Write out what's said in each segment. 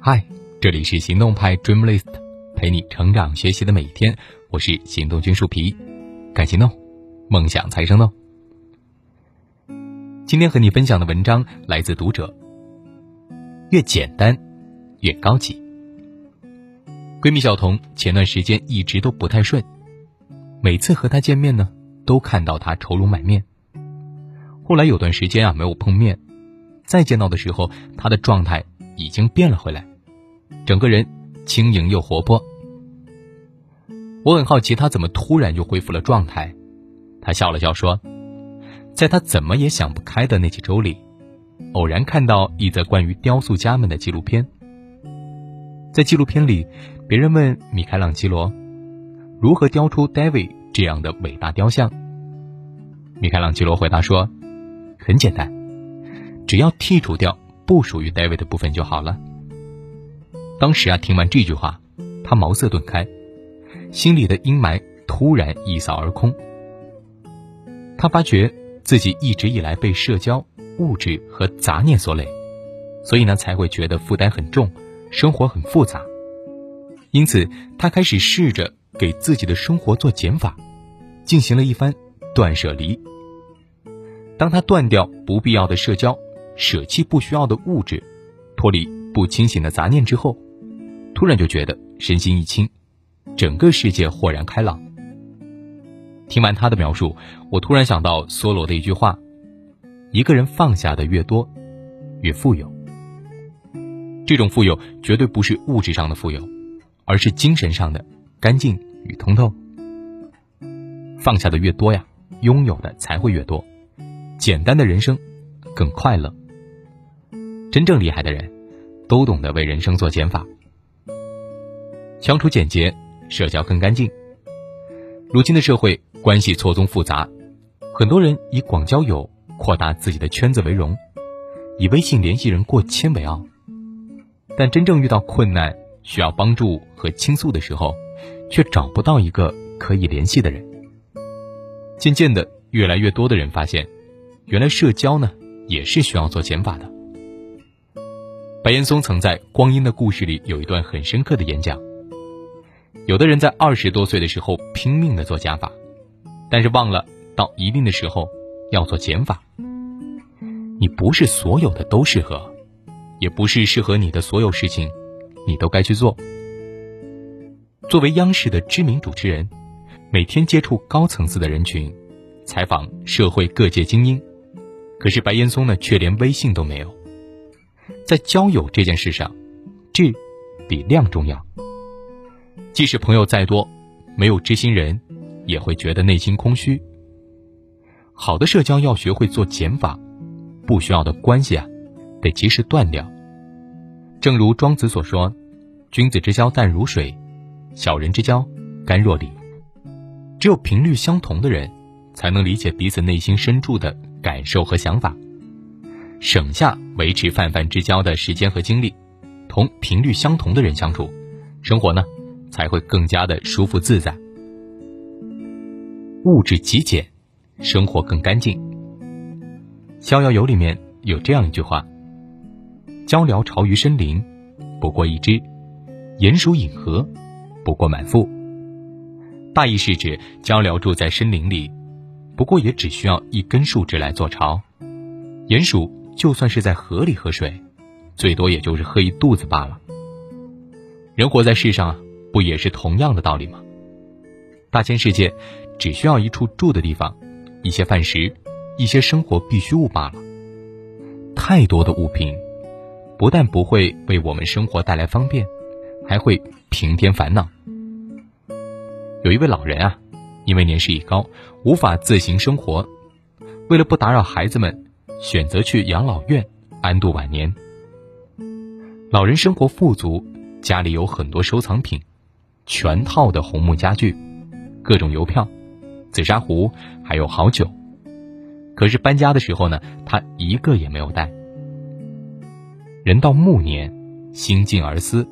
嗨，这里是行动派 Dreamlist，陪你成长学习的每一天。我是行动君树皮，敢行动，梦想才生动。今天和你分享的文章来自读者。越简单，越高级。闺蜜小彤前段时间一直都不太顺，每次和她见面呢，都看到她愁容满面。后来有段时间啊没有碰面，再见到的时候，她的状态已经变了回来，整个人轻盈又活泼。我很好奇他怎么突然就恢复了状态，他笑了笑说。在他怎么也想不开的那几周里，偶然看到一则关于雕塑家们的纪录片。在纪录片里，别人问米开朗基罗，如何雕出 David 这样的伟大雕像。米开朗基罗回答说：“很简单，只要剔除掉不属于 David 的部分就好了。”当时啊，听完这句话，他茅塞顿开，心里的阴霾突然一扫而空。他发觉。自己一直以来被社交、物质和杂念所累，所以呢才会觉得负担很重，生活很复杂。因此，他开始试着给自己的生活做减法，进行了一番断舍离。当他断掉不必要的社交，舍弃不需要的物质，脱离不清醒的杂念之后，突然就觉得身心一轻，整个世界豁然开朗。听完他的描述，我突然想到梭罗的一句话：“一个人放下的越多，越富有。这种富有绝对不是物质上的富有，而是精神上的干净与通透。放下的越多呀，拥有的才会越多，简单的人生更快乐。真正厉害的人，都懂得为人生做减法，相处简洁，社交更干净。如今的社会。”关系错综复杂，很多人以广交友、扩大自己的圈子为荣，以微信联系人过千为傲。但真正遇到困难、需要帮助和倾诉的时候，却找不到一个可以联系的人。渐渐的，越来越多的人发现，原来社交呢也是需要做减法的。白岩松曾在《光阴的故事》里有一段很深刻的演讲：有的人在二十多岁的时候拼命的做加法。但是忘了，到一定的时候要做减法。你不是所有的都适合，也不是适合你的所有事情，你都该去做。作为央视的知名主持人，每天接触高层次的人群，采访社会各界精英，可是白岩松呢，却连微信都没有。在交友这件事上，质比量重要。即使朋友再多，没有知心人。也会觉得内心空虚。好的社交要学会做减法，不需要的关系啊，得及时断掉。正如庄子所说：“君子之交淡如水，小人之交甘若醴。”只有频率相同的人，才能理解彼此内心深处的感受和想法，省下维持泛泛之交的时间和精力，同频率相同的人相处，生活呢才会更加的舒服自在。物质极简，生活更干净。逍遥游里面有这样一句话：“鹪鹩巢于深林，不过一枝；鼹鼠饮河，不过满腹。”大意是指鹪鹩住在森林里，不过也只需要一根树枝来做巢；鼹鼠就算是在河里喝水，最多也就是喝一肚子罢了。人活在世上，不也是同样的道理吗？大千世界。只需要一处住的地方，一些饭食，一些生活必需物罢了。太多的物品，不但不会为我们生活带来方便，还会平添烦恼。有一位老人啊，因为年事已高，无法自行生活，为了不打扰孩子们，选择去养老院安度晚年。老人生活富足，家里有很多收藏品，全套的红木家具，各种邮票。紫砂壶还有好酒，可是搬家的时候呢，他一个也没有带。人到暮年，心静而思，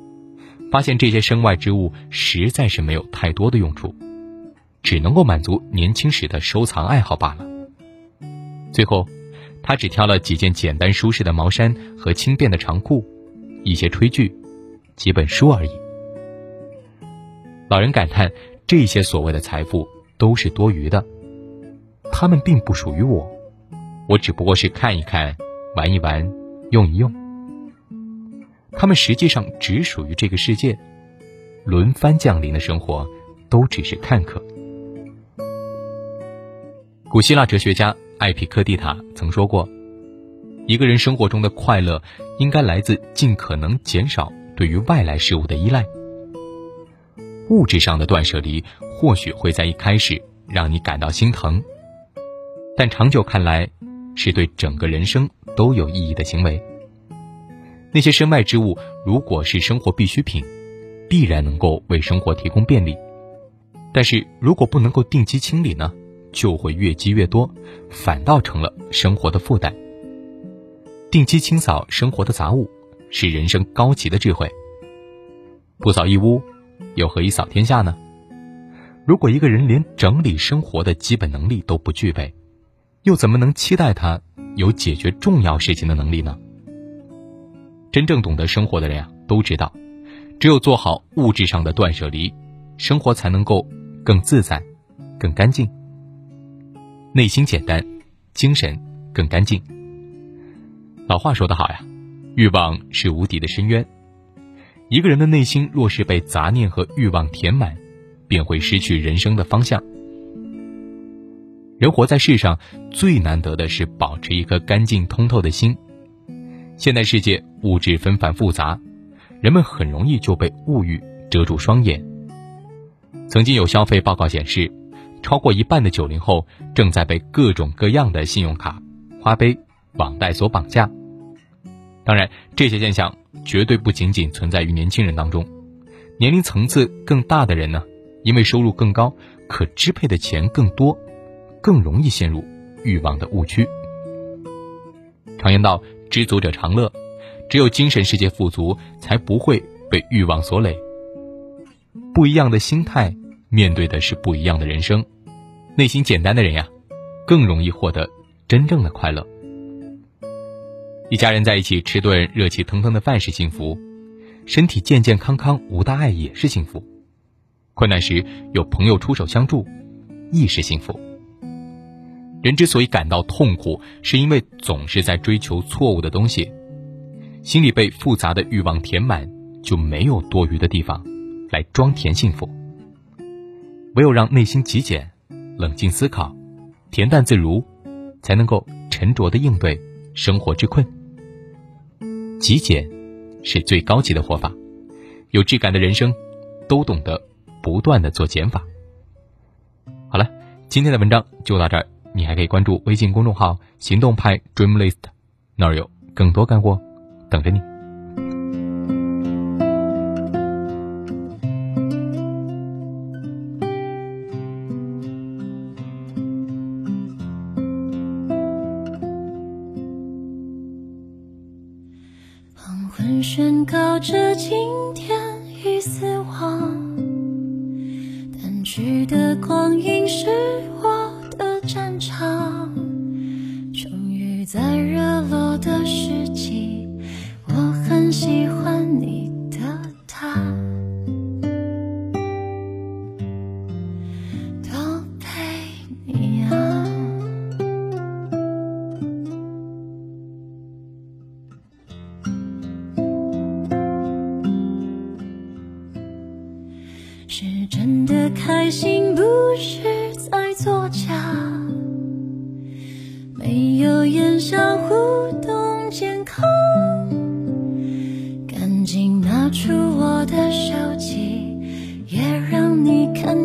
发现这些身外之物实在是没有太多的用处，只能够满足年轻时的收藏爱好罢了。最后，他只挑了几件简单舒适的毛衫和轻便的长裤，一些炊具、几本书而已。老人感叹：这些所谓的财富都是多余的，他们并不属于我，我只不过是看一看、玩一玩、用一用。他们实际上只属于这个世界，轮番降临的生活都只是看客。古希腊哲学家艾皮克蒂塔曾说过：“一个人生活中的快乐，应该来自尽可能减少对于外来事物的依赖。物质上的断舍离或许会在一开始让你感到心疼，但长久看来，是对整个人生都有意义的行为。那些身外之物，如果是生活必需品，必然能够为生活提供便利；但是如果不能够定期清理呢？”就会越积越多，反倒成了生活的负担。定期清扫生活的杂物，是人生高级的智慧。不扫一屋，又何以扫天下呢？如果一个人连整理生活的基本能力都不具备，又怎么能期待他有解决重要事情的能力呢？真正懂得生活的人啊，都知道，只有做好物质上的断舍离，生活才能够更自在、更干净。内心简单，精神更干净。老话说得好呀，欲望是无底的深渊。一个人的内心若是被杂念和欲望填满，便会失去人生的方向。人活在世上，最难得的是保持一颗干净通透的心。现代世界物质纷繁复杂，人们很容易就被物欲遮住双眼。曾经有消费报告显示。超过一半的九零后正在被各种各样的信用卡、花呗、网贷所绑架。当然，这些现象绝对不仅仅存在于年轻人当中，年龄层次更大的人呢，因为收入更高，可支配的钱更多，更容易陷入欲望的误区。常言道：“知足者常乐”，只有精神世界富足，才不会被欲望所累。不一样的心态。面对的是不一样的人生，内心简单的人呀，更容易获得真正的快乐。一家人在一起吃顿热气腾腾的饭是幸福，身体健健康康无大碍也是幸福，困难时有朋友出手相助，亦是幸福。人之所以感到痛苦，是因为总是在追求错误的东西，心里被复杂的欲望填满，就没有多余的地方来装填幸福。唯有让内心极简、冷静思考、恬淡自如，才能够沉着的应对生活之困。极简是最高级的活法，有质感的人生都懂得不断的做减法。好了，今天的文章就到这儿，你还可以关注微信公众号“行动派 Dream List”，那儿有更多干货等着你。宣告着今天已死亡，淡去的光阴是我的战场，终于在热落的时机，的开心不是在作假，没有言笑互动健康，赶紧拿出我的手机，也让你看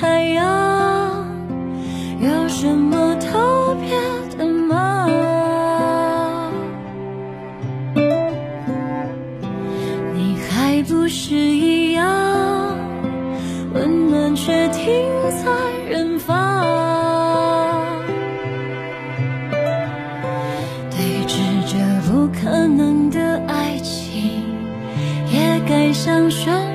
太阳有什么特别的吗？你还不是一样温暖，却停在远方。对峙着不可能的爱情，也该像绚。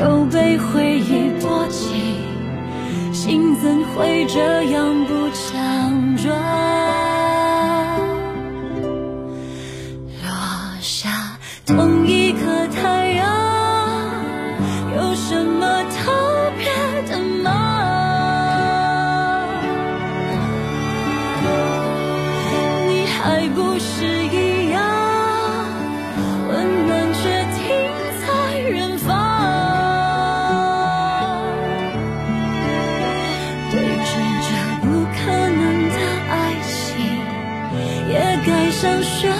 都被回忆波及心怎会这样不强壮落下同一颗太阳有什么特别的吗？你还不是想说。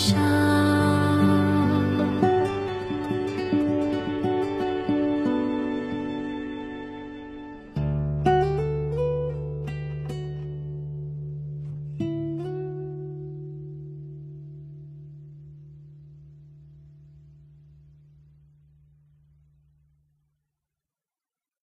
下